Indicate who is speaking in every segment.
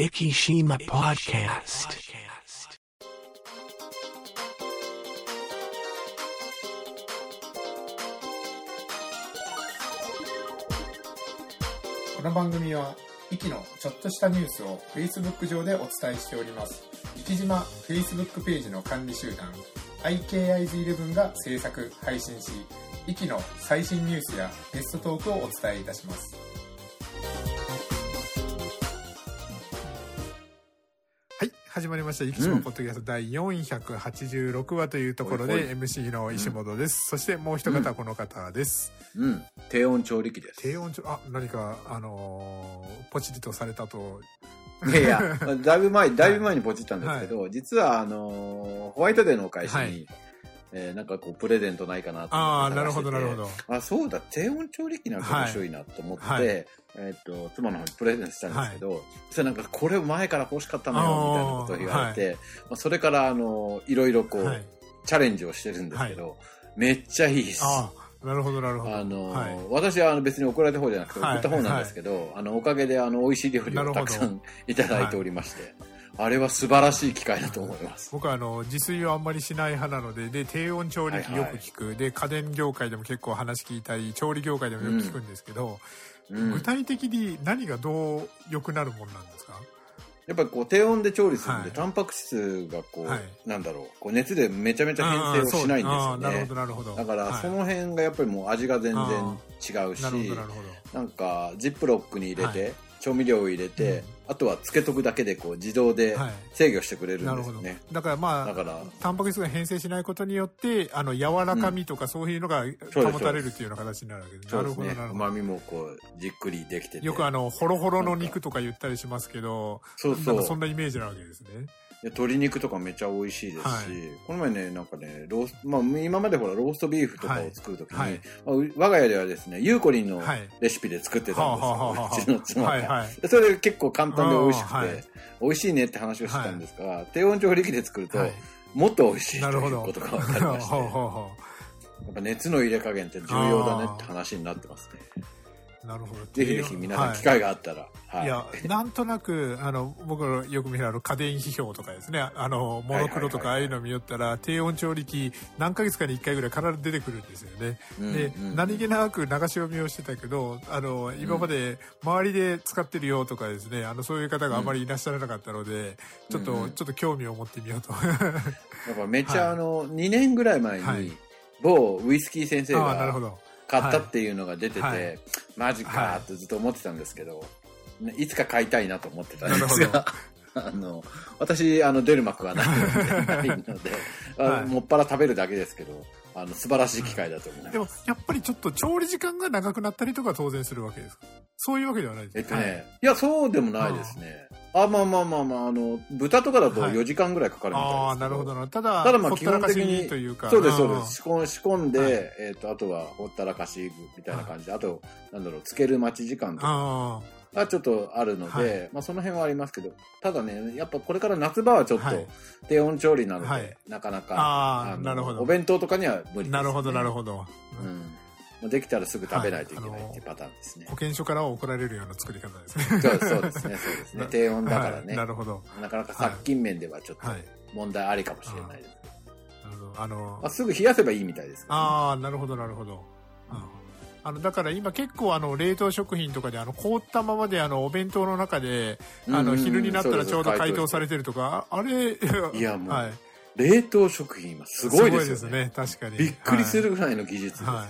Speaker 1: Ikishima Podcast.
Speaker 2: この番組は、イキのちょっとしたニュースを Facebook 上でお伝えしております。イキ島 Facebook ページの管理集団、IKIs11 が制作、配信し、イキの最新ニュースやゲストトークをお伝えいたします。始まりました。イキ島ポッドキャスト第486話というところで、MC の石本です。そしてもう一方この方です。
Speaker 3: うん。低温調理器です。
Speaker 2: 低温調、あ、何か、あのーポチリとされたと
Speaker 3: いやいや、だいぶ前、だいぶ前にポチったんですけど、実は、あのーホワイトデーのお返しに、
Speaker 2: はい
Speaker 3: えーなんかこう、プレゼントないかなと
Speaker 2: ああ、
Speaker 3: 思って
Speaker 2: なるほど、なるほど。
Speaker 3: あ、そうだ、低温調理器なんか面白いなと思って、
Speaker 2: はいはい
Speaker 3: えっ、と、妻の方にプレゼントしたんですけど、それなんか、これ前から欲しかったのよ、みたいなことを言われて、まあ、それから、あのーいろいろこう、
Speaker 2: はい。
Speaker 3: チャレンジをしてるんですけど、めっちゃいいです。
Speaker 2: ああ、なるほど、なるほど。
Speaker 3: あの、
Speaker 2: はい。
Speaker 3: 私はあの別に怒られた方じゃなくて
Speaker 2: はい
Speaker 3: 送った方なんですけど、あのおかげであの美味しい料理をたくさんいただいておりまして、あれは素晴らしい機会だと思います。
Speaker 2: 僕はあの自炊をあんまりしない派なのでで低温調理器よく聞く、で家電業界でも結構話聞いたり調理業界でもよく聞くんですけど、
Speaker 3: うん、
Speaker 2: 具体的に何がどう良くなるもんなんですか？
Speaker 3: やっぱりこう低温で調理するんで、
Speaker 2: はい。
Speaker 3: タンパク質がこう、
Speaker 2: はい。
Speaker 3: なんだろう、こう熱でめちゃめちゃ変性をしないんですよね。
Speaker 2: なるほど。なるほど。
Speaker 3: だから
Speaker 2: はい
Speaker 3: その辺がやっぱりもう味が全然違うし、
Speaker 2: なな
Speaker 3: なんかジップロックに入れて、
Speaker 2: はい
Speaker 3: 調味料を入れて、
Speaker 2: うん。
Speaker 3: あとはつけとくだけでこう自動で
Speaker 2: はい。
Speaker 3: 制御してくれる
Speaker 2: なん
Speaker 3: ですよね。
Speaker 2: だからまあ
Speaker 3: だから。
Speaker 2: タンパク質が変性しないことによってあの柔らかみとかそういうのが保たれるっていうような形になるわけで。す、なるほどなるほど。
Speaker 3: 旨味もこうじっくりできてて。
Speaker 2: よくあのホロホロの肉とか言ったりしますけど
Speaker 3: そうそう。
Speaker 2: そんなイメージなわけですね
Speaker 3: 鶏肉とかめっちゃ美味しいですし、
Speaker 2: はい。
Speaker 3: この前ねなんかねロース、まあ、今までほらローストビーフとかを作るときに、
Speaker 2: はい。はい
Speaker 3: まあう我が家ではですねユーコリンの
Speaker 2: はい。
Speaker 3: レシピで作ってたんですよ、うちの妻が、
Speaker 2: はいはい。
Speaker 3: でそれで結構簡単で美味しくて、
Speaker 2: はい。
Speaker 3: 美味しいねって話をしてたんですが、低温調理器で作ると、
Speaker 2: はい。
Speaker 3: もっと美味しいと
Speaker 2: ない。
Speaker 3: うことが分かりましてやっぱ熱の入れ加減って重要だねって話になってますね
Speaker 2: うなるほど。
Speaker 3: ぜひぜひ皆さ
Speaker 2: はい
Speaker 3: ん機会があったら、はい。
Speaker 2: いや、なんとなく、あの、僕のよく見るあの家電批評とかですね、あの、モノクロとかああいうの見よったら、低温調理器何ヶ月かに1回ぐらい必ず出てくるんですよね。
Speaker 3: うん
Speaker 2: で、
Speaker 3: うん。
Speaker 2: 何気なく流し読みをしてたけど、あの、今まで周りで使ってるよとかですね、あの、そういう方があまりいらっしゃらなかったので、ちょっと、
Speaker 3: うんうん。
Speaker 2: ちょっと興味を持ってみようと。
Speaker 3: やっぱめっちゃ、
Speaker 2: はい。
Speaker 3: あの2年ぐらい前に、
Speaker 2: はい。
Speaker 3: 某ウイスキー先生
Speaker 2: ああ、なる
Speaker 3: が
Speaker 2: ほど。
Speaker 3: 買ったっていうのが出てて、
Speaker 2: はい。はい
Speaker 3: マジかーってずっと思ってたんですけど、ねいつか買いたいなと思ってたんですが、あの、私、あの、出る幕はないので、ないので、あの
Speaker 2: はい。
Speaker 3: もっぱら食べるだけですけど、あの、素晴らしい機会だと思います。
Speaker 2: でも、やっぱりちょっと調理時間が長くなったりとかは当然するわけですか？そういうわけではないです。
Speaker 3: えっとね、い、や、そうでもないですね。あ、まあまあまあまあ、あの、豚とかだと
Speaker 2: はい。
Speaker 3: 4時間ぐらいかかるみたいですけど、
Speaker 2: ああ、なるほどな。ただ、
Speaker 3: ただまあ基本的に
Speaker 2: というか。
Speaker 3: そうです、そうで
Speaker 2: ん。
Speaker 3: す。仕込ん仕込んで、
Speaker 2: はい。
Speaker 3: えっ、と、あとはほったらかしみたいな感じで、あと、なんだろう、つける待ち時間とか。
Speaker 2: あ
Speaker 3: がちょっとあるので、
Speaker 2: はい
Speaker 3: まあその辺はありますけど、ただね、やっぱこれから夏場はちょっと
Speaker 2: はい
Speaker 3: 低温調理なので、
Speaker 2: はい
Speaker 3: なかなか、
Speaker 2: あなるほど
Speaker 3: お弁当とかには無理です、
Speaker 2: あ、なるほど、なるほ
Speaker 3: ど。
Speaker 2: ど。
Speaker 3: うん。まあできたらすぐ食べないといけない
Speaker 2: はい
Speaker 3: っていうパターンですね
Speaker 2: 保。健所からは怒られるような作り方ですね。
Speaker 3: そうそうですね、そうですね。低温だから
Speaker 2: はい
Speaker 3: ね、
Speaker 2: なるほど。
Speaker 3: なかなか殺菌面ではちょっと
Speaker 2: はい。
Speaker 3: 問題ありかもしれないです。
Speaker 2: なるほど。あの
Speaker 3: まあ、、すぐ冷やせばいいみたいですね、
Speaker 2: ああ、なるほど、なるほど。うんあのだから今結構あの冷凍食品とかであの凍ったままであのお弁当の中であの昼になったらちょうど解凍されてるとかああれ
Speaker 3: いやもう
Speaker 2: はい、
Speaker 3: 冷凍食品はすごいですよね。
Speaker 2: 確かに。
Speaker 3: びっくりするぐらいの技術ですよ、
Speaker 2: はい。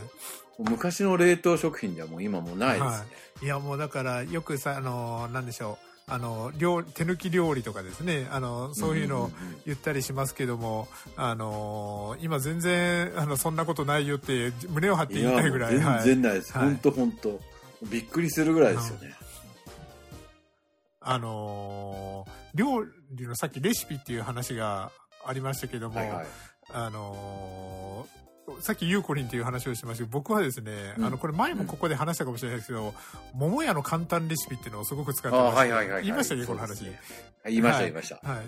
Speaker 3: 昔の冷凍食品ではもう今もうないですね。
Speaker 2: はい、いやもうだからよくさあのなんでしょうあの料手抜き料理とかですねあのそういうのを言ったりしますけども、あの今全然あのそんなことないよって胸を張って言いたいうぐらい
Speaker 3: 全然ないです。
Speaker 2: はい
Speaker 3: 本当本当びっくりするぐらいですよね。
Speaker 2: あの料理のさっきレシピっていう話がありましたけども、
Speaker 3: はいはい。
Speaker 2: あのさっきゆうこりんっていう話をしましたけど僕はですね、
Speaker 3: うん。
Speaker 2: あのこれ前もここで話したかもしれないですけど、桃屋の簡単レシピっていうのをすごく使って
Speaker 3: あ
Speaker 2: まして
Speaker 3: はいはいはいはい。
Speaker 2: 言いました？ね。この話、
Speaker 3: ね言いました
Speaker 2: はい。
Speaker 3: 言いました。
Speaker 2: はい。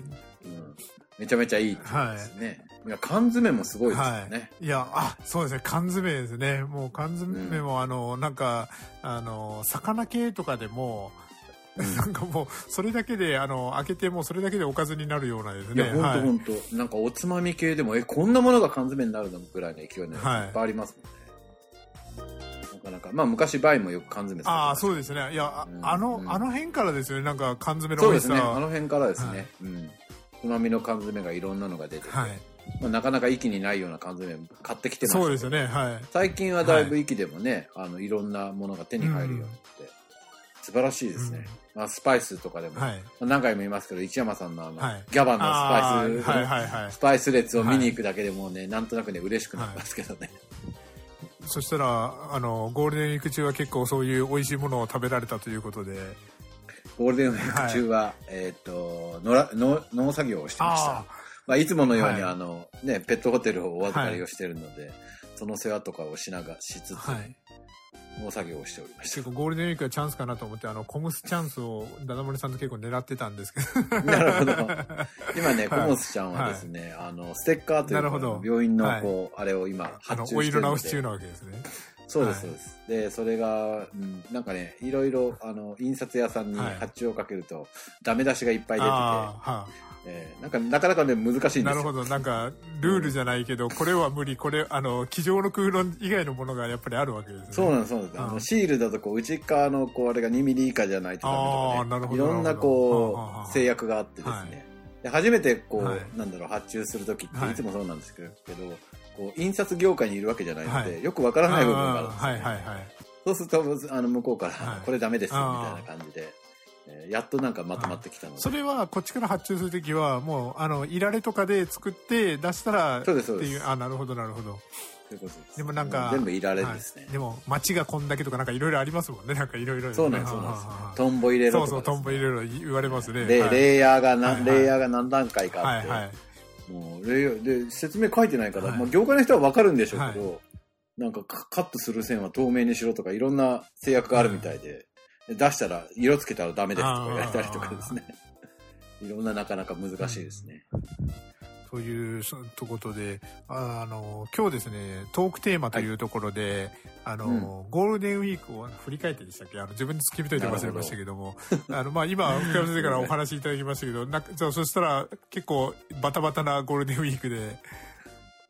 Speaker 3: うん。めちゃめちゃいいですね。い。や、缶詰もすごいですよね。
Speaker 2: い。や、あ、そうですね、缶詰ですね。もう缶詰も、あの、なんか、あの、魚系とかでも、なんかもう、それだけで、あの、開けてもうそれだけでおかずになるようなですね。
Speaker 3: いや、ほんとほんと。なんかおつまみ系でも、え、こんなものが缶詰になるの？ぐらいの勢いのやつ
Speaker 2: はい
Speaker 3: いっぱいありますもんね。なかなか。まあ昔バイもよく缶詰
Speaker 2: ああ、
Speaker 3: う
Speaker 2: そうですね。いや、あ
Speaker 3: うん
Speaker 2: あの、
Speaker 3: うん
Speaker 2: あの辺からですよね。なんか缶詰の
Speaker 3: そうですね。あの辺からですね。
Speaker 2: はい
Speaker 3: うん。つまみの缶詰がいろんなのが出てて、
Speaker 2: はい。
Speaker 3: まあ、なかなか息にないような缶詰買ってきてましたけど
Speaker 2: そうですよね。はい。
Speaker 3: 最近はだいぶ息でもね、あのいろんなものが手に入るようになって、素晴らしいですね、まあ、スパイスとかでも、何回も言いますけど一山さんのあの、
Speaker 2: はい。
Speaker 3: ギャバンのス
Speaker 2: あ
Speaker 3: パイス、
Speaker 2: ーはい
Speaker 3: ス。パイス列を見に行くだけでもうね、なんとなくね嬉しくなりますけどね、
Speaker 2: そしたら、あの、ゴールデンウィーク中は結構そういう美味しいものを食べられたということで。
Speaker 3: ゴールデンウィーク中は、えっ、と農農作業をしてました。
Speaker 2: あ
Speaker 3: まあ、いつものように、
Speaker 2: はい。
Speaker 3: あのね、ペットホテルをお預かりをしてるので、その世話とかをしながしつつ、
Speaker 2: あ、はい。
Speaker 3: 農作業をしておりまし
Speaker 2: 結構ゴールデンウィークはチャンスかなと思って、あの、コムスチャンスをダダモリさんと結構狙ってたんですけど。
Speaker 3: た。なるほど。今ね、コ
Speaker 2: はい
Speaker 3: モスちゃんはですね、あの、ステッカーという病院のこう、あれを今、
Speaker 2: あ
Speaker 3: 発
Speaker 2: の、
Speaker 3: 注
Speaker 2: お色
Speaker 3: してるので。
Speaker 2: 直し中なわけですね。
Speaker 3: そうです、
Speaker 2: はい
Speaker 3: そうです。で、それが、うん、なんかね、いろいろ、あの、印刷屋さんに
Speaker 2: はい
Speaker 3: 発注をかけると、ダメ出しがいっぱい出てて、
Speaker 2: ああ、は
Speaker 3: えーなんか、なかなかね、難しいんですよ。
Speaker 2: なるほど。なんか、ルールじゃないけど、これは無理、これ、あの、机上の空論以外のものがやっぱりあるわけですね。
Speaker 3: そうなんです、そうなんです。あの、
Speaker 2: うん
Speaker 3: シールだと、こう、内側の、こう、あれが2ミリ以下じゃないとダメ
Speaker 2: あー
Speaker 3: とかいろんな、こう、制約があってですね。初めて、こう、
Speaker 2: はい
Speaker 3: なんだろう、発注するときって、
Speaker 2: はい
Speaker 3: いつもそうなんですけど、こう、印刷業界にいるわけじゃないので、
Speaker 2: はい
Speaker 3: よくわからない部分があるん
Speaker 2: あ
Speaker 3: ですよ、
Speaker 2: ーはいはいはい。
Speaker 3: そうすると、あの、向こうから、
Speaker 2: はい
Speaker 3: これダメですよ、みたいな感じで、えーやっとなんかまとまってきたので。
Speaker 2: それは、こっちから発注するときは、もう、あの、いられとかで作って出したら、
Speaker 3: そうですそうです
Speaker 2: っていう、あ、なるほどなるほど。
Speaker 3: そういうことです
Speaker 2: でもなんか、
Speaker 3: 全部いられですね
Speaker 2: はい。でも、街がこんだけとかなんかいろいろありますもんね。なんかいろいろ。
Speaker 3: そうなんです、そうなんです。トンボ入れろとか、
Speaker 2: そうそう、トンボいろいろ言われますね。
Speaker 3: で、
Speaker 2: はい
Speaker 3: レイヤーがな、
Speaker 2: はいはい
Speaker 3: レイヤーが何段階かあって、
Speaker 2: はいはい。
Speaker 3: もうレイヤーで説明書いてないから、
Speaker 2: はい
Speaker 3: まあ、業界の人はわかるんでしょうけど、なんかカカットする線は透明にしろとかいろんな制約があるみたいで、で出したら色つけたらダメですとか言われたりとかですね。いろんななかなか難しいですね。
Speaker 2: というとことで、ああの、今日ですね、トークテーマというところで、あの、ゴールデンウィークを振り返ってでしたっけ？あの、自分で決めといて忘れましたけども、あの、まあ、今、福山先生からお話しいただきましたけど、なんか、じゃあそしたら結構バタバタなゴールデンウィークで、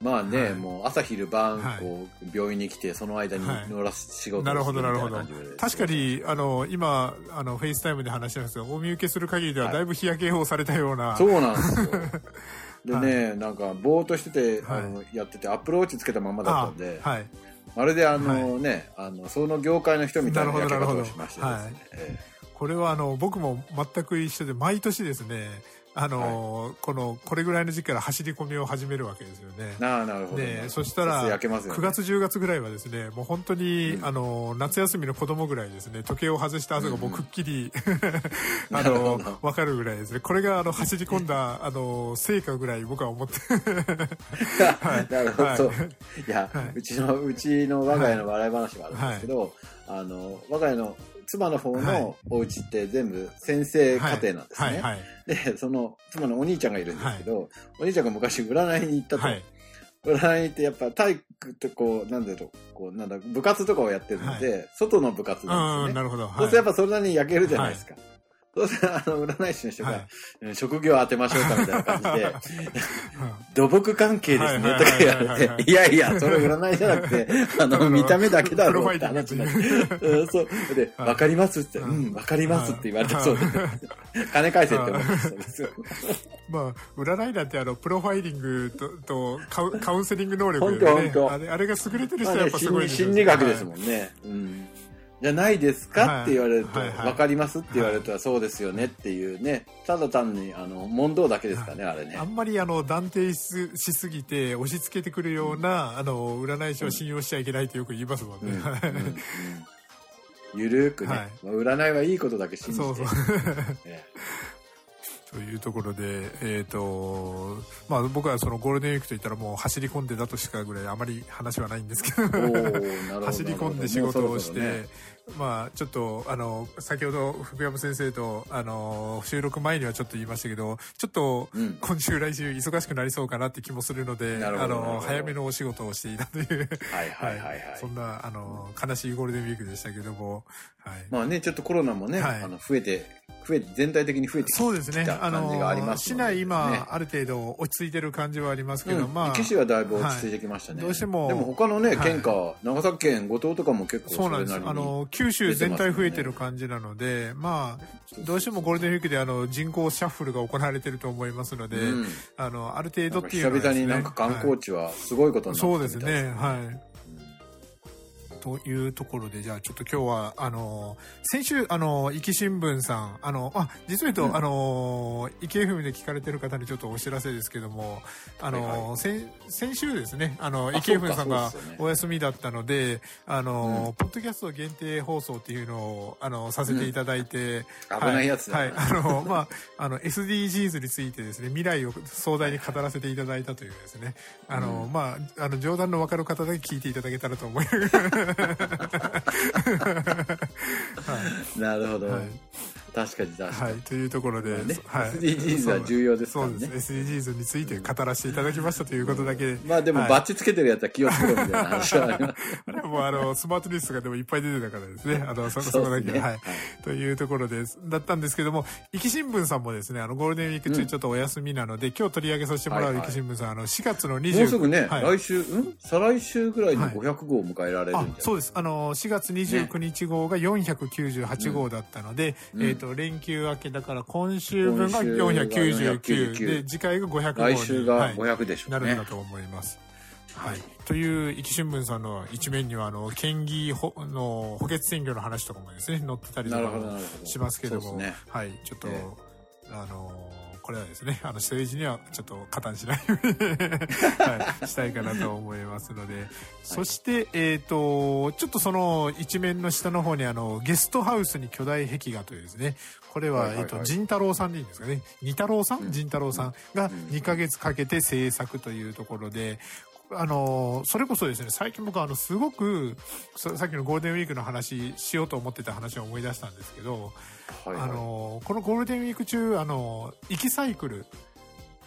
Speaker 3: まあね、
Speaker 2: はい。
Speaker 3: もう朝昼晩、
Speaker 2: はい。
Speaker 3: こう、病院に来て、その間に
Speaker 2: はい。
Speaker 3: 野良仕事をする。
Speaker 2: なるほど、なるほど。確かに、あの、今、あの、 FaceTime で話してますが、お見受けする限りでは
Speaker 3: はい。
Speaker 2: だいぶ日焼けをされたような、
Speaker 3: そうなんですよ。でね、なんか、ぼーっとしてて、やってて、アップローチつけたままだったんで、
Speaker 2: あはい。
Speaker 3: まるであのね、あの、その業界の人みたいな焼け方をしましてですね。え
Speaker 2: これはあの僕も全く一緒で毎年ですねあの、このこれぐらいの時期から走り込みを始めるわけですよね。
Speaker 3: え。なあ、なるほど。
Speaker 2: でそしたら
Speaker 3: 焼けますよね。
Speaker 2: 9月10月ぐらいはですねもう本当に、
Speaker 3: うん。
Speaker 2: あの夏休みの子供ぐらいですね時計を外した後がもうくっきり、あの
Speaker 3: ど。
Speaker 2: 分かるぐらいですね。これがあの走り込んだあの成果ぐらい僕は思って。
Speaker 3: なるほど。
Speaker 2: はい。
Speaker 3: いや、
Speaker 2: はい。う
Speaker 3: ちの、うちの我が家の笑い話があるんですけど、あの、我が家の妻の方
Speaker 2: はい
Speaker 3: のお家って全部先生家庭なんですね。
Speaker 2: はいはい
Speaker 3: で、その妻のお兄ちゃんがいるんですけど、お兄ちゃんが昔占いに行ったと。
Speaker 2: はい
Speaker 3: 占いに行ってやっぱ体育ってこう、なんだろう、こう、なんだ、部活とかをやってるので、外の部活なんですね。
Speaker 2: うんなるほど、
Speaker 3: そうするとやっぱそれなりに焼けるじゃないですか。そうするとあの、占い師の人が、職業当てましょうかみたいな感じで、
Speaker 2: うん
Speaker 3: 土木関係ですね、
Speaker 2: はい
Speaker 3: とか言われて、いやいや、それ占いじゃなくて、あの、見た目だけだろうって話になって。うんそう。で、
Speaker 2: はい。
Speaker 3: わかりますって、
Speaker 2: う
Speaker 3: うんん、わかりますって言われたそうで、金返せって思ってたんですよ。
Speaker 2: まあ、占いなんてあのプロファイリングととカウンセリング能力
Speaker 3: 本
Speaker 2: で、ね、
Speaker 3: 当本当。
Speaker 2: あれあれが優れてる人はやっぱすごい
Speaker 3: 心理
Speaker 2: ですよ
Speaker 3: 心理学です
Speaker 2: ん、
Speaker 3: もんね。うん。じゃないですか
Speaker 2: はい。
Speaker 3: って言われると、
Speaker 2: はいはい。
Speaker 3: わかりますって言われたらそうですよねっていうね、ただ単に、あの、問答だけですかね、あれね。
Speaker 2: あ。んまりあの断定ししすぎて押し付けてくるような、あの占い師を信用しちゃいけないってよく言いますもん
Speaker 3: うん。うん。
Speaker 2: ね。
Speaker 3: うん。ゆるーくね、
Speaker 2: はい。
Speaker 3: まあ占いはいいことだけ信じて。
Speaker 2: そうそう。
Speaker 3: え
Speaker 2: とというところで、えっ、と、まあ僕はそのゴールデンウィークといったらもう走り込んでだとしかぐらいあまり話はないんですけど、走り込んで仕事をして、まあちょっとあの先ほど福山先生とあの収録前にはちょっと言いましたけどちょっと
Speaker 3: うん。
Speaker 2: 今週来週忙しくなりそうかなって気もするので、あの早めのお仕事をしていたという
Speaker 3: はいはいはいはい。
Speaker 2: そんなあの悲しいゴールデンウィークでしたけども、はい、
Speaker 3: まあね、ちょっとコロナもね、
Speaker 2: はい。
Speaker 3: あの増えて、増えて、全体的に増えてき
Speaker 2: そうですね。
Speaker 3: きた
Speaker 2: あ
Speaker 3: 感じがありますので、
Speaker 2: 内今、
Speaker 3: ね
Speaker 2: ある程度落ち着いてる感じはありますけど、
Speaker 3: うん、
Speaker 2: まあ
Speaker 3: 壱岐市はだいぶ落ち着いてきましたね。
Speaker 2: はいどうしても
Speaker 3: でも他のね、
Speaker 2: はい。
Speaker 3: 県か、長崎県、五島とかも結構
Speaker 2: そうなんです。あの九州全体増えてる感じなので、まあどうしてもゴールデンウィークであの人口シャッフルが行われてると思いますので、
Speaker 3: うん。
Speaker 2: あのある程度っていうのはね。
Speaker 3: 々になんか観光地はすごいことになって
Speaker 2: そう
Speaker 3: るみたい
Speaker 2: ですね、はい。というところで、じゃあちょっと今日は、あの、先週、あの、壱岐新聞さん、あの、あ、実を言うと、
Speaker 3: うん。
Speaker 2: あの、壱岐 FM で聞かれてる方にちょっとお知らせですけども、あの、
Speaker 3: はいは
Speaker 2: 先先週ですね、あの、
Speaker 3: あ
Speaker 2: 壱岐
Speaker 3: そうか
Speaker 2: FM さんがお休みだったので、あの、ポッドキャスト限定放送っていうのを、あの、させていただいて、
Speaker 3: 危ないやつだ
Speaker 2: はい、はい。あの、まあ、あの、SDGs についてですね、未来を壮大に語らせていただいたというですね、あの、
Speaker 3: うん。
Speaker 2: まあ、あの、冗談の分かる方だけ聞いていただけたらと思い
Speaker 3: なるほど、
Speaker 2: はい
Speaker 3: 確かに確かに、
Speaker 2: はい、というところで、
Speaker 3: まあね
Speaker 2: はい、
Speaker 3: SDGs は重要ですからね。
Speaker 2: そうです。SDGs について語らせていただきましたということだけで。
Speaker 3: まあでも
Speaker 2: はい。
Speaker 3: バッチつけてるやつは気をつけろみたいな話は。あります
Speaker 2: あれはもうあの、スマートニュースがでもいっぱい出てたからですね。あの、そ、そ
Speaker 3: そう
Speaker 2: こだけ、
Speaker 3: ですね。
Speaker 2: はい。というところです。だったんですけども、壱岐新聞さんもですね、あの、ゴールデンウィーク中ちょっとお休みなので、今日取り上げさせてもらう壱岐新聞さん、あの、4月の20
Speaker 3: もうすぐね、
Speaker 2: はい。
Speaker 3: 来週ん？再来週ぐらいに
Speaker 2: はい
Speaker 3: 500号を迎えられるんじゃ
Speaker 2: あ
Speaker 3: ない？
Speaker 2: そうです。あの、4月29日号が498号だったので、
Speaker 3: うん。
Speaker 2: えっ、と、連休明けだから今週分が
Speaker 3: 今週が
Speaker 2: 499
Speaker 3: 499
Speaker 2: で、次回が500号に
Speaker 3: 来週が
Speaker 2: はい。
Speaker 3: 500でしょうね、
Speaker 2: なるんだと思います。はい。という、壱岐新聞さんの一面には、あの、県議ほの補欠選挙の話とかもですね、載ってたりとかしますけども、
Speaker 3: そうですね。
Speaker 2: はい。ちょっと、
Speaker 3: え
Speaker 2: あの、これはですね、あの、政治にはちょっと加担しないように、はい、したいかなと思いますので、そして、えっ、と、ちょっとその一面の下の方にあの、ゲストハウスに巨大壁画というですね、これは、
Speaker 3: はいはいはい。
Speaker 2: えっ、と、仁太郎さんでいいんですかね、二太郎さん？
Speaker 3: うん。
Speaker 2: 仁太郎さんが
Speaker 3: うん。
Speaker 2: 2ヶ月かけて制作というところで、あの、それこそですね、最近僕はあの、すごく、ささっきのゴールデンウィークの話しようと思ってた話を思い出したんですけど、
Speaker 3: はいはい。
Speaker 2: あの、このゴールデンウィーク中、あの、行きサイクル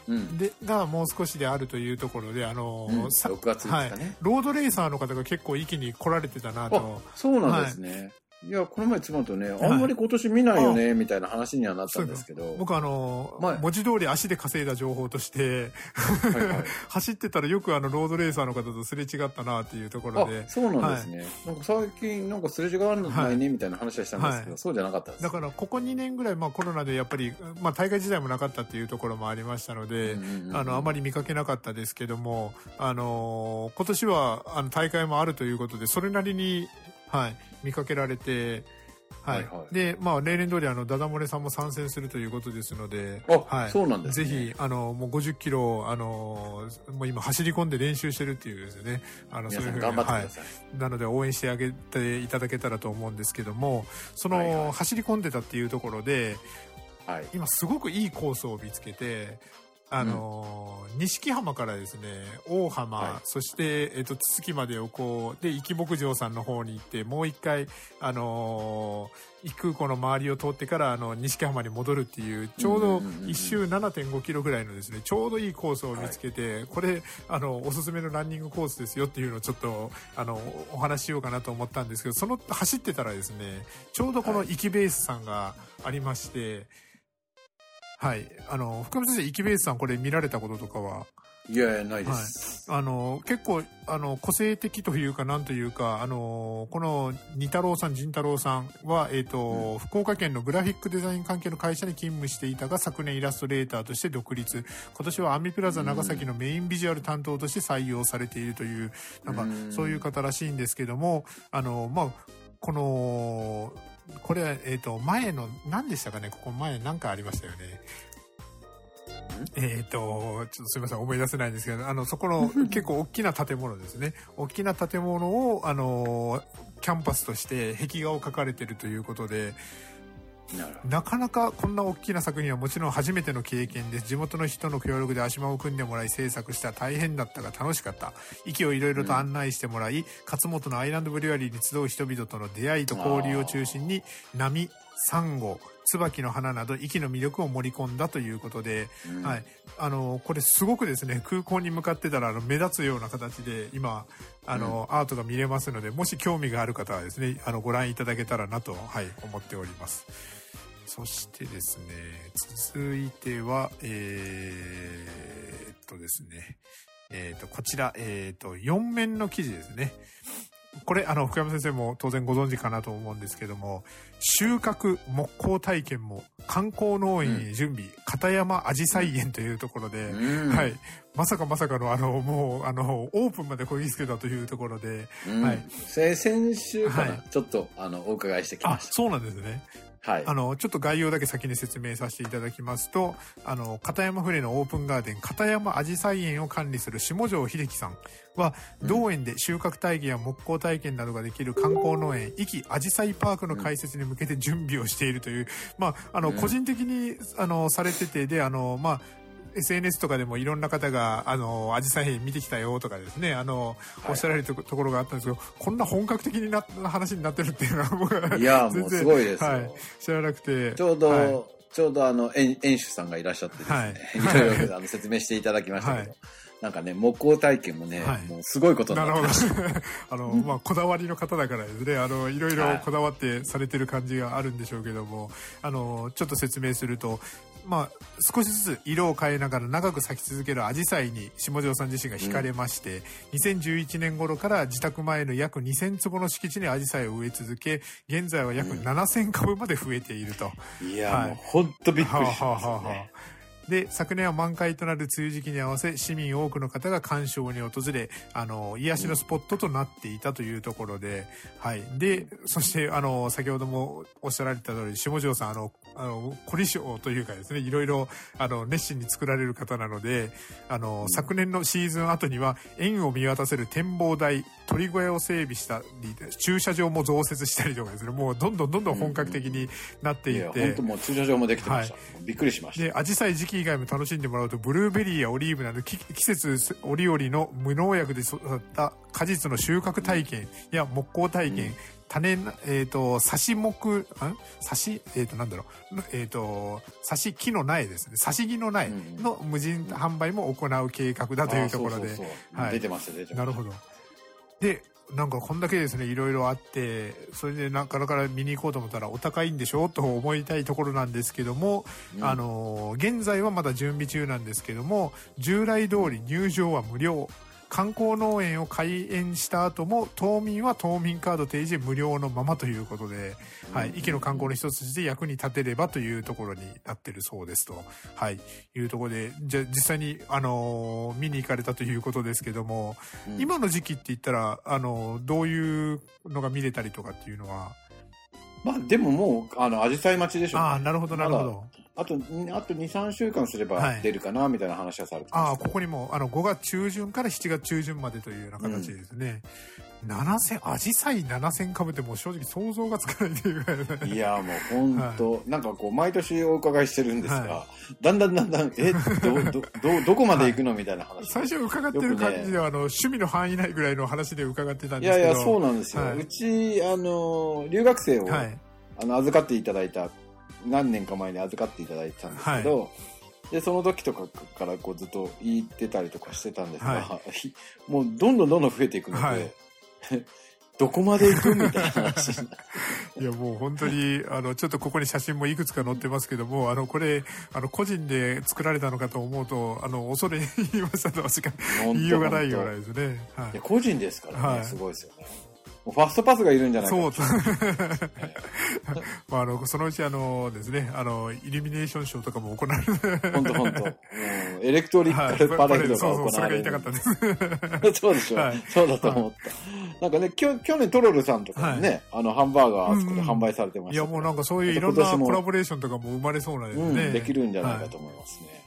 Speaker 3: うん。
Speaker 2: で、がもう少しであるというところで、あの、
Speaker 3: うん。
Speaker 2: さ
Speaker 3: 6月ですかね。
Speaker 2: はい。ロードレーサーの方が結構息に来られてたな
Speaker 3: あ
Speaker 2: と。
Speaker 3: そうなんですね、い、やこの前妻とねあんまり今年見ないよね、みたいな話にはなったんですけど。
Speaker 2: 僕あの、
Speaker 3: 前。
Speaker 2: 文字通り足で稼いだ情報として、
Speaker 3: はいはい。
Speaker 2: 走ってたらよくあの、ロードレーサーの方とすれ違ったなっていうところで。
Speaker 3: あ、そうなんですね、なんか最近なんかすれ違わないねみたいな話はしたんですけど、
Speaker 2: はい。
Speaker 3: そうじゃなかったです。
Speaker 2: だからここ2年ぐらい、まあコロナでやっぱり、まあ大会自体もなかったっていうところもありましたので、
Speaker 3: うんうんうん
Speaker 2: あの、あまり見かけなかったですけども、あの今年は、あの、大会もあるということで、それなりに、はい、見かけられて、はい。
Speaker 3: はいはい。
Speaker 2: で、まあ、例年通り、あの、ダダ漏れさんも参戦するということですので、
Speaker 3: あ
Speaker 2: はい。
Speaker 3: そうなんですね。
Speaker 2: ぜひ、あの、もう50キロ、あの、もう今走り込んで練習してるっていうですね、あの、そういうふうにはい。なので応援してあげていただけたらと思うんですけども、その、
Speaker 3: はいはい。
Speaker 2: 走り込んでたっていうところで、
Speaker 3: はい。
Speaker 2: 今すごくいいコースを見つけて、あのー錦浜からですね、大浜、
Speaker 3: はい。
Speaker 2: そして、えっ、と、筒木までをこう、で、壱岐牧場さんの方に行って、もう一回、あのー、壱岐空港の周りを通ってから、あの、錦浜に戻るっていう、ちょうど
Speaker 3: うんうんうんうん
Speaker 2: 一周7.5キロぐらいのですね、ちょうどいいコースを見つけて、これ、あの、おすすめのランニングコースですよっていうのをちょっと、あの、お話ししようかなと思ったんですけど、その、走ってたらですね、ちょうどこの
Speaker 3: はい。
Speaker 2: 壱岐ベースさんがありまして、はい。あの、福山先生、イキベースさんこれ見られたこととかは、
Speaker 3: いやいやないです、
Speaker 2: あの、結構、あの、個性的というか、なんというか、あの、この、二太郎さん、仁太郎さんは、えっ、と、福岡県のグラフィックデザイン関係の会社に勤務していたが、昨年イラストレーターとして独立。今年はアミプラザ長崎のメインビジュアル担当として採用されているという、なんか
Speaker 3: う、ん。
Speaker 2: そういう方らしいんですけども、あの、まあ、この、これ、えっ、と、前の、何でしたかね？ここ前なんかありましたよね。えっ、と、ちょっとすみません、思い出せないんですけど、あの、そこの 結構大きな建物ですね。大きな建物を、あの、キャンパスとして壁画を描かれてるということで、
Speaker 3: な
Speaker 2: かなかこんな大きな作品はもちろん初めての経験で地元の人の協力で足場を組んでもらい制作した大変だったが楽しかった。息をいろいろと案内してもらい、勝本のアイランドブリュワリーに集う人々との出会いと交流を中心に波サンゴ椿の花など息の魅力を盛り込んだということで、
Speaker 3: ど。うん。
Speaker 2: はい、あのこれすごくですね空港に向かってたらあの目立つような形で今あの、アートが見れますのでもし興味がある方はですねあのご覧いただけたらなと、はい、思っておりますそしてですね続いてはえー、っとですねえー、っとこちら、えー、っと4面の記事ですね。これあの福山先生も当然ご存知かなと思うんですけども収穫木工体験も観光農園へ準備、片山アジサイ園というところで、
Speaker 3: うん。
Speaker 2: はい、まさかまさかのあのもうあのオープンまでこぎつけたというところで
Speaker 3: うん
Speaker 2: はい
Speaker 3: せ先週かな、
Speaker 2: はい
Speaker 3: ちょっとあのお伺いしてきまし
Speaker 2: あそうなんですね
Speaker 3: た。はい。
Speaker 2: あのちょっと概要だけ先に説明させていただきますとあの片山船のオープンガーデン片山アジサイ園を管理する下條秀樹さんは
Speaker 3: うん
Speaker 2: 同園で収穫体験や木工体験などができる観光農園壱岐アジサイパークの開設に向けて準備をしているという、まあ、あの
Speaker 3: うん
Speaker 2: 個人的にあのされててであの、まあ SNS とかでもいろんな方が、あの、アジサイ園見てきたよとかですね、あの、
Speaker 3: はい
Speaker 2: おっしゃられるとところがあったんですけど、こんな本格的にな話になってるっていうのは僕は、
Speaker 3: いや、もうすごいですよ。
Speaker 2: はい、知らなくて。
Speaker 3: ちょうど、
Speaker 2: はい
Speaker 3: ちょうどあの、演演出さんがいらっしゃってですね、
Speaker 2: はい
Speaker 3: い、ろいろあの説明していただきましたけど、
Speaker 2: はい
Speaker 3: なんかね、木工体験もね、
Speaker 2: はい
Speaker 3: もうすごいことに
Speaker 2: な
Speaker 3: ってました。。
Speaker 2: あの、まあ、こだわりの方だからですね、あの、いろいろ
Speaker 3: はい
Speaker 2: こだわってされてる感じがあるんでしょうけども、あの、ちょっと説明すると、まあ、少しずつ色を変えながら長く咲き続けるアジサイに下條さん自身が惹かれまして、2011年頃から自宅前の約2000坪の敷地にアジサイを植え続け、現在は約
Speaker 3: うん
Speaker 2: 7000株まで増えていると。
Speaker 3: いや、
Speaker 2: はい
Speaker 3: もうほんとびっくりし
Speaker 2: はあ
Speaker 3: ましたね。
Speaker 2: で昨年は満開となる梅雨時期に合わせ市民多くの方が鑑賞に訪れあの癒しのスポットとなっていたというところで、はい、でそしてあの先ほどもおっしゃられた通り下條さんあのあの凝り性というかですねいろいろあの熱心に作られる方なのであの、
Speaker 3: うん
Speaker 2: 昨年のシーズン後には園を見渡せる展望台鳥小屋を整備したり駐車場も増設したりとかですねもうどんどんどんどん本格的になってい
Speaker 3: い
Speaker 2: って。
Speaker 3: や、ほんともう駐車場もできてました。もうびっくりしました。
Speaker 2: で、アジサイ時期以外も楽しんでもらうと、ブルーベリーやオリーブなど、き季節折々の無農薬で育った果実の収穫体験や木工体験、
Speaker 3: うん
Speaker 2: 種な、えっ、と、刺し木、ん？刺し、えっ、と、なんだろう、えっ、と、刺し木の苗ですね。刺し木の苗の無人販売も行う計画だというところではい
Speaker 3: 出てました、出てました。
Speaker 2: なるほど。で、なんかこんだけですね、いろいろあって、それでなかなか見に行こうと思ったらお高いんでしょと思いたいところなんですけども、
Speaker 3: うん
Speaker 2: あの、現在はまだ準備中なんですけども、従来通り入場は無料。観光農園を開園した後も島民は島民カード提示無料のままということで、はい、
Speaker 3: うん
Speaker 2: 池の観光の一つとして役に立てればというところになってるそうですと、はい、いうところでじゃあ実際に、あのー見に行かれたということですけども、
Speaker 3: うん
Speaker 2: 今の時期って言ったら、あの、どういうのが見れたりとかっていうのは？
Speaker 3: まあでももう、あの、アジサイ待ちでしょうね、
Speaker 2: ああ、なるほど、なるほど。
Speaker 3: あと、あと2、3週間すれば
Speaker 2: はい
Speaker 3: 出るかな、みたいな話はされてま
Speaker 2: ああ、
Speaker 3: した。
Speaker 2: ここにも、あの、5月中旬から7月中旬までというような形ですね。7000、アジサイ7000株ってもう正直想像がつかないというぐらい
Speaker 3: いや、もう本当、なんかこう、毎年お伺いしてるんですが、
Speaker 2: は
Speaker 3: だんだんだんだん、え、ど、ど、ど、どこまで行くのみたいな話。
Speaker 2: 最初伺ってる感じでは、あの、趣味の範囲内ぐらいの話で伺ってたん
Speaker 3: い
Speaker 2: ですけど。
Speaker 3: やいや、そうなんですよ。
Speaker 2: はいう
Speaker 3: ち、あの、留学生を、
Speaker 2: はい。
Speaker 3: あの、預かっていただいた、何年か前に預かっていただいてたんですけど、で、その時とかからこうずっと言ってたりとかしてたんですが、
Speaker 2: は
Speaker 3: ひもうどんどんどんどん増えていくので、
Speaker 2: はい。
Speaker 3: どこまで行くみたいな話
Speaker 2: いやもう本当にあのちょっとここに写真もいくつか載ってますけどもあのこれあの個人で作られたのかと思うとあの恐れ入りましたとしか言いようがないよう
Speaker 3: 本
Speaker 2: なですね。はい。
Speaker 3: 当いや個人ですからね、
Speaker 2: はい。
Speaker 3: すごいですよね。ファストパスがいるんじゃないか
Speaker 2: そう。まあ、あのそのうちあのですねあのイルミネーションショーとかも行われる
Speaker 3: 本当本当。エレクトリックパレード
Speaker 2: そうそうそ
Speaker 3: が行われる
Speaker 2: れが言いたかったです。
Speaker 3: そうでしょ、
Speaker 2: はい
Speaker 3: そうだと思った。なんかね、きょ去年トロルさんとかもね、あの、ハンバーガーあそこで販売されてましたから
Speaker 2: いやもうなんかそういういろんなコラボレーションとかも生まれそうなですね。
Speaker 3: うん、できるんじゃないかと思いますね。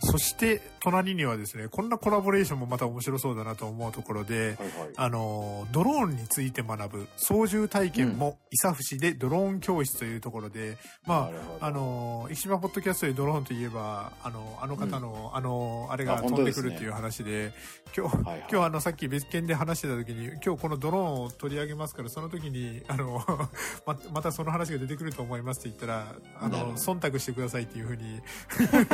Speaker 2: そして、隣にはですね、こんなコラボレーションもまた面白そうだなと思うところで、
Speaker 3: はいはい。
Speaker 2: あの、ドローンについて学ぶ操縦体験も、伊佐伏でドローン教室というところで、まあ、あの、生島ポッドキャストでドローンといえば、あの、あの方の、あの、あれ
Speaker 3: あ
Speaker 2: が飛んでくるっていう話で、今日、
Speaker 3: はいはい。
Speaker 2: 今日あの、さっき別件で話してた時に、今日このドローンを取り上げますから、その時に、あの、ままたその話が出てくると思いますって言ったら、あの、忖度してくださいっていうふうに、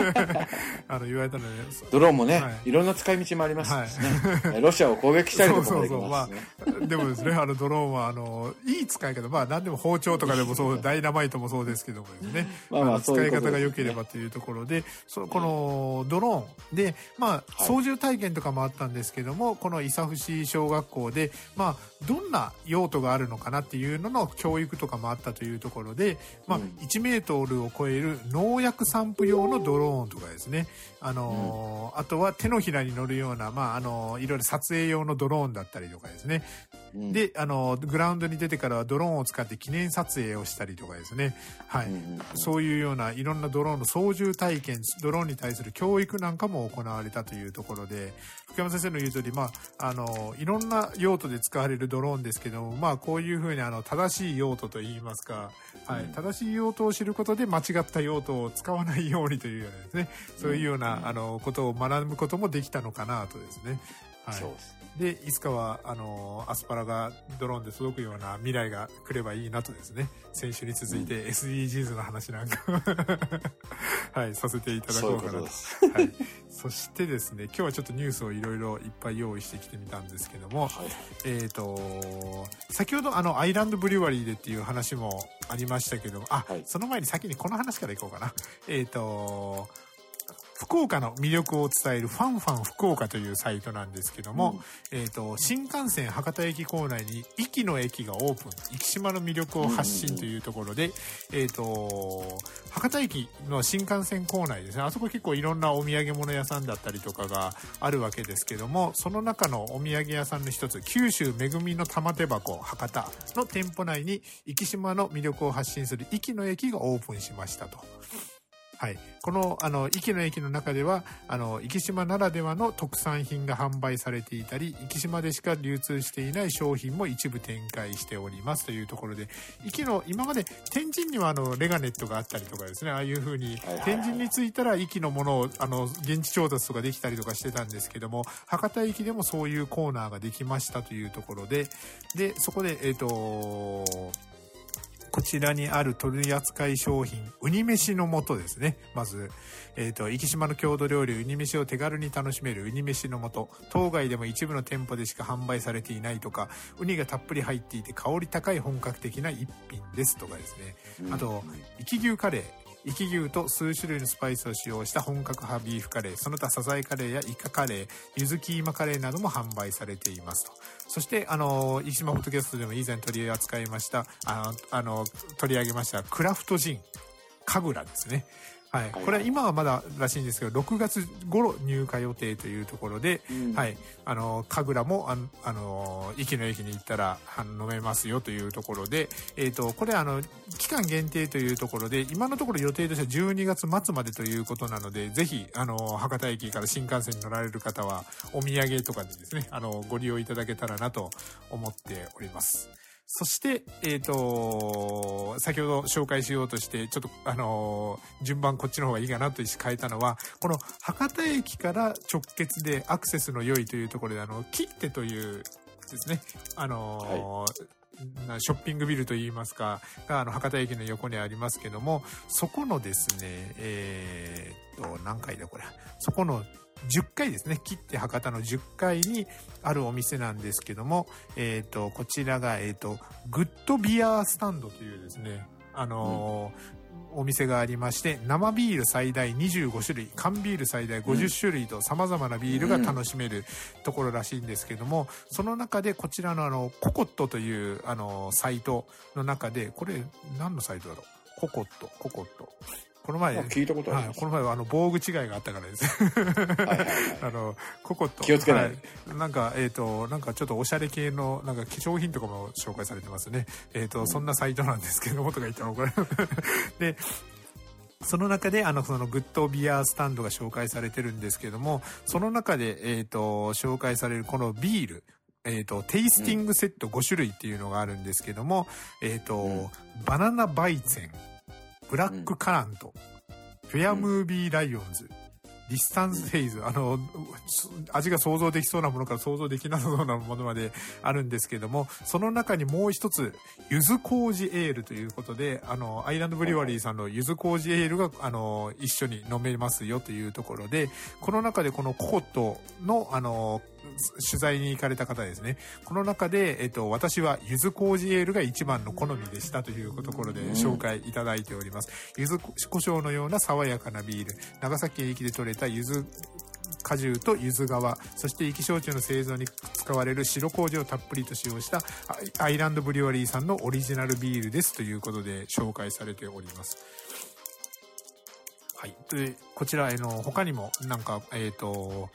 Speaker 2: あの、言われたので、
Speaker 3: ドローンもね、
Speaker 2: はい。
Speaker 3: い、ろんな使い道もありますしね。ロシアを攻撃したりとかもできますしね。
Speaker 2: でもですね、あのドローンは、あの、いい使い方、まあ何でも包丁とかでもそう、ダイナマイトもそうですけどもですね、
Speaker 3: まあまあ
Speaker 2: 使い方が良ければというところで、そこのドローン。で、まあ、
Speaker 3: はい。
Speaker 2: 操縦体験とかもあったんですけども、この伊佐伏小学校で、まあ、どんな用途があるのかなっていうのの教育とかもあったというところで、まあ、
Speaker 3: うん。
Speaker 2: 1メートルを超える農薬散布用のドローンとかですね、あのーあとは手のひらに乗るような、まあ、あのーいろいろ撮影用のドローンだったりとかですね、
Speaker 3: うん、
Speaker 2: で、あの、グラウンドに出てからはドローンを使って記念撮影をしたりとかですね。はい。
Speaker 3: うんうんうん
Speaker 2: そういうようないろんなドローンの操縦体験、ドローンに対する教育なんかも行われたというところで、福山先生の言う通り、まあ、あの、いろんな用途で使われるドローンですけども、まあ、こういうふうにあの、正しい用途といいますか、はい、
Speaker 3: うん
Speaker 2: 正しい用途を知ることで間違った用途を使わないようにというようなですね、そういうような、あの、ことを学ぶこともできたのかなとですね。はい。
Speaker 3: そうです。
Speaker 2: で、いつかは、あの、アスパラがドローンで届くような未来が来ればいいなとですね、先週に続いて SDGs の話なんか はい、させていただ
Speaker 3: こ
Speaker 2: こうかなと。はい。そしてですね、今日はちょっとニュースをいろいろいっぱい用意してきてみたんですけども、
Speaker 3: はい。
Speaker 2: えっ、と、先ほどあの、アイランドブリュワリーでっていう話もありましたけども、あ、
Speaker 3: はい
Speaker 2: その前に先にこの話からいこうかな。えっ、と、福岡の魅力を伝えるファンファン福岡というサイトなんですけども、えっ、と、新幹線博多駅構内に、壱岐の駅がオープン、壱岐島の魅力を発信というところで、えっ、と、博多駅の新幹線構内ですね、あそこ結構いろんなお土産物屋さんだったりとかがあるわけですけども、その中のお土産屋さんの一つ、九州めぐみの玉手箱博多の店舗内に、壱岐島の魅力を発信する壱岐の駅がオープンしましたと。はい。この、あの、壱岐の駅の中では、あの、壱岐島ならではの特産品が販売されていたり、壱岐島でしか流通していない商品も一部展開しておりますというところで、壱岐の、今まで天神にはあの、レガネットがあったりとかですね、ああいう風に
Speaker 3: はいはいはい、
Speaker 2: 天神に着いたら壱岐のものを、あの、現地調達とかできたりとかしてたんですけども、博多駅でもそういうコーナーができましたというところで、で、そこで、えっ、と、こちらにある取扱い商品、ウニ飯の素ですね。まず、えっ、と、壱岐島の郷土料理、ウニ飯を手軽に楽しめるウニ飯の素。当該でも一部の店舗でしか販売されていないとか、ウニがたっぷり入っていて香り高い本格的な一品ですとかですね。あと、壱岐牛カレー。生き牛と数種類のスパイスを使用した本格派ビーフカレー、その他サザエカレーやイカカレー、ゆずキーマカレーなども販売されていますと。そして、あの、石島ホットキャストでも以前取り扱いました、あの、あの取り上げましたクラフトジン、神楽ですね。はい。これは今はまだらしいんですけど、6月頃入荷予定というところで、
Speaker 3: うん
Speaker 2: はい。あの、神楽も、あの、あの、駅の駅に行ったらあの飲めますよというところで、えっ、と、これあの、期間限定というところで、今のところ予定としては12月末までということなので、ぜひ、あの、博多駅から新幹線に乗られる方は、お土産とかでですね、あの、ご利用いただけたらなと思っております。そして、えっ、と、先ほど紹介しようとして、ちょっと、あの順番こっちの方がいいかなと変えたのは、この博多駅から直結でアクセスの良いというところで、あの、切手というですね、あのなショッピングビルといいますか、が、あの、博多駅の横にありますけども、そこのですね、えーっと、何階だこれ。そこの10階ですね。切って博多の10階にあるお店なんですけども、えーっと、こちらが、えーっと、グッドビアスタンドというですね、あのーお店がありまして、生ビール最大25種類、缶ビール最大50種類と様々なビールが楽しめるところらしいんですけども、その中でこちらのあの、ココットというあの、サイトの中で、これ何のサイトだろう？ココット、ココット。この前、
Speaker 3: まあ聞いたことあり
Speaker 2: はい。この前はあの、防具違いがあったからです。
Speaker 3: はいはいはい
Speaker 2: あの、ココット。
Speaker 3: 気をつけない
Speaker 2: はいなんか、えっ、と、なんかちょっとおしゃれ系の、なんか化粧品とかも紹介されてますね。えっ、と、そんなサイトなんですけども、とか言ったら怒られる。で、その中で、あの、そのグッドビアスタンドが紹介されてるんですけども、その中で、えっ、と、紹介されるこのビール、えっ、と、テイスティングセット5種類っていうのがあるんですけども、えっ、と、
Speaker 3: うん
Speaker 2: バナナバイゼン、 Black Currant、フェアムービーライオンズ、ディスタンスフェイズ、あの、味が想像できそうなものから想像できなそうなものまであるんですけども、その中にもう一つ、柚子麹エールということで、あの、 Island Brewery さんの柚子麹エールが、あの、一緒に飲めますよというところで、この中でこのココットの、あの、取材に行かれた方ですね。この中で、えっと、私は柚子麹エールが一番の好みでしたというところで紹介いただいております。柚子胡椒のような爽やかなビール。長崎駅で採れた柚子果汁と柚子皮、そして生き焼酎の製造に使われる白麹をたっぷりと使用したアイランドブリュワリーさんのオリジナルビールですということで紹介されております。はい。で、こちら、あの、他にも、なんか、えっ、と、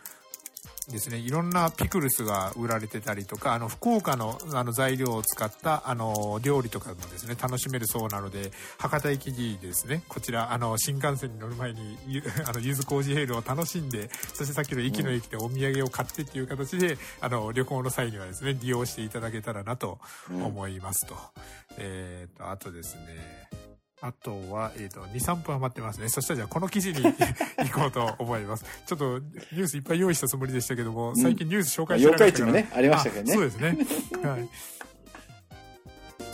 Speaker 2: ですね、いろんなピクルスが売られてたりとか、あの、福岡の、あの、材料を使った、あの、料理とかもですね、楽しめるそうなので、博多駅にですね、こちら、あの、新幹線に乗る前に、ゆ あの、柚子麹ヘールを楽しんで、そしてさっきの駅の駅でお土産を買ってっていう形で、あの、旅行の際にはですね、利用していただけたらなと思いますと。えっ、と、あとですね、あとは、えっ、と、2、3分余ってますね。そしたらじゃあこの記事に 行こうと思います。ちょっとニュースいっぱい用意したつもりでしたけども、最近ニュース紹介してなかったから
Speaker 3: 四日市もね、ありましたけどね。
Speaker 2: あそうですね。はい。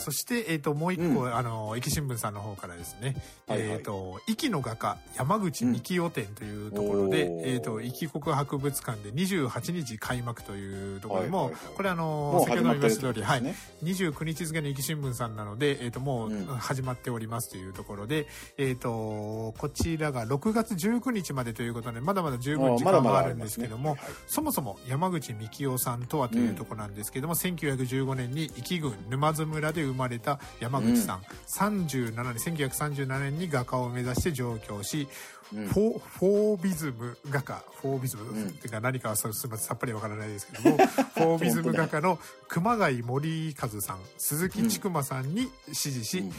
Speaker 2: そして、えっ、と、もう一個、
Speaker 3: うん。
Speaker 2: あの、駅新聞さんの方からですね、
Speaker 3: はいはい。
Speaker 2: えっ、と、壱岐の画家、山口幹夫展というところで、
Speaker 3: うん。
Speaker 2: えっ、と、壱岐国博物館で28日開幕というところでも、
Speaker 3: はいはいはい。
Speaker 2: これあの、先ほども言いました通り、はい、
Speaker 3: ね。
Speaker 2: 29日付の壱岐新聞さんなので、えっ、と、もう
Speaker 3: うん。
Speaker 2: 始まっておりますというところで、えっ、と、こちらが6月19日までということで、まだまだ十分時間もあるんですけども、
Speaker 3: はいはい。
Speaker 2: そもそも山口幹夫さんとはというところなんですけども、1915年に壱岐郡沼津村で生まれた山口さん、37年1937年に画家を目指して上京し、
Speaker 3: うん。
Speaker 2: フォーフォービズム画家。フォービズム、
Speaker 3: うん。
Speaker 2: っていうか何かはさすみません。さっぱりわからないですけども。フォービズム画家の熊谷森和さん。鈴木千曲さんに指示し、
Speaker 3: うん。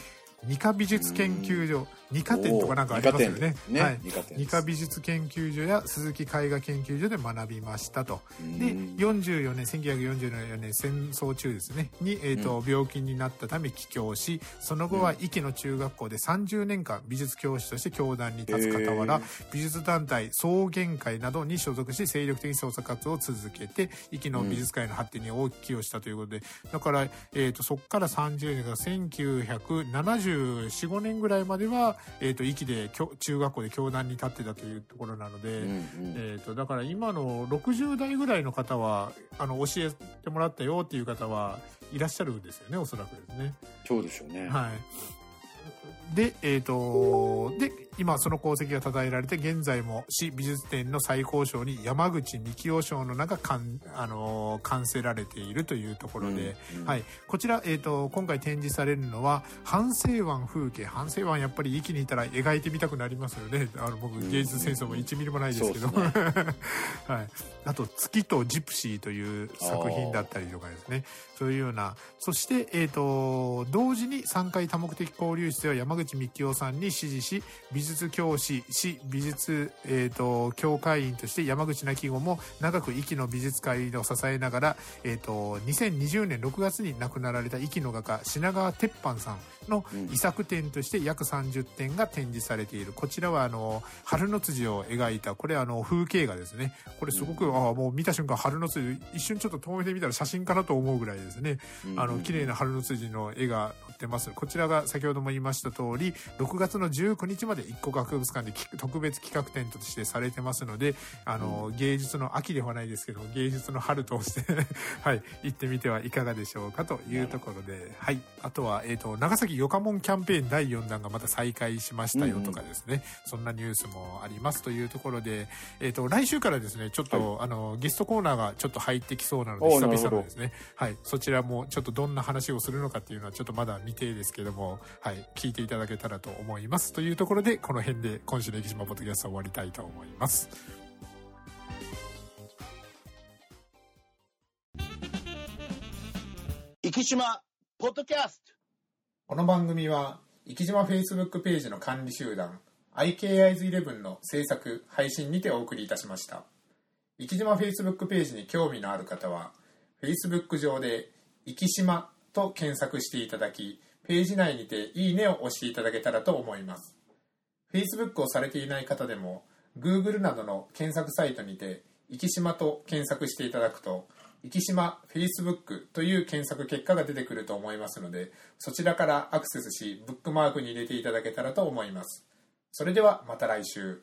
Speaker 2: 二課美術研究所二課展とかなんかありますよね。
Speaker 3: ね。
Speaker 2: はい。
Speaker 3: 二課
Speaker 2: 美術研究所や鈴木絵画研究所で学びましたと。
Speaker 3: うん。
Speaker 2: で、44年、1944年戦争中ですね、に、えっ、と、病気になったため帰郷し、その後は壱岐の中学校で30年間美術教師として教壇に立つ傍ら美術団体草原会などに所属し、精力的に創作活動を続けて、壱岐の美術界の発展に大きく寄与したということで、だから、えっ、と、そこから30年が1974、5年ぐらいまでは、えっ、と、壱岐で教中学校で教壇に立ってたというところなので、
Speaker 3: うんうん
Speaker 2: えー、とだから今の60代ぐらいの方はあの教えてもらったよっていう方はいらっしゃるんですよねおそらくですね。
Speaker 3: そうでしょうね。
Speaker 2: はい、で,、えー、とで今その功績が称えられて現在も市美術展の最高賞に山口幹夫賞の名がかん、あのー冠せられているというところで、
Speaker 3: うんうん。
Speaker 2: はい、こちら、えー、と今回展示されるのは反省湾風景。反省湾やっぱり息にいたら描いてみたくなりますよね。あの僕
Speaker 3: ん。
Speaker 2: 芸術センスも1ミリもないですけど、
Speaker 3: そうです
Speaker 2: はい、あと「月とジプシー」という作品だったりとかですね。そういうような。そして、えー、と同時に3回多目的交流室では山口幹夫さんに指示し美術教師市美術、えー、と協会員として山口なき後も長く壱岐の美術界を支えながら、えー、と2020年6月に亡くなられた壱岐の画家品川鉄板さんの
Speaker 3: うん。
Speaker 2: 遺作展として約30点が展示されている。こちらはあの春の辻を描いたこれあの風景画ですね。これすごく、ああもう見た瞬間春の辻一瞬ちょっと遠目で見たら写真かなと思うぐらいですね。あの綺麗な春の辻の絵が載ってます。こちらが先ほども言いました通り6月の19日まで一個博物館でき特別企画展としてされてますのであの、芸術の秋ではないですけど芸術の春として はい行ってみてはいかがでしょうかというところではい。あとは、えー、と長崎よかもんキャンペーン第4弾がまた再開しましたよとかですね、そんなニュースもありますというところで、えー、と来週からですねちょっと、あのゲストコーナーがちょっと入ってきそうなので久々のですね。はい、そちらもちょっとどんな話をするのかっていうのはちょっとまだ未定ですけども、はい、聞いていただけたらと思います。というところで、この辺で今週の駅島ポッドキャストは終わりたいと思います。
Speaker 4: 生島ポッドキャスト
Speaker 5: この番組は、生島 Facebook ページの管理集団、
Speaker 2: IKIs11 の制作配信にてお送りいたしました生島 Facebook ページに興味のある方は Facebook 上で「生島」と検索していただきページ内にて「いいね」を押していただけたらと思います。Facebook をされていない方でも Google などの検索サイトにて「生島」と検索していただくと生島 Facebook という検索結果が出てくると思いますのでそちらからアクセスしブックマークに入れていただけたらと思います。それではまた来週。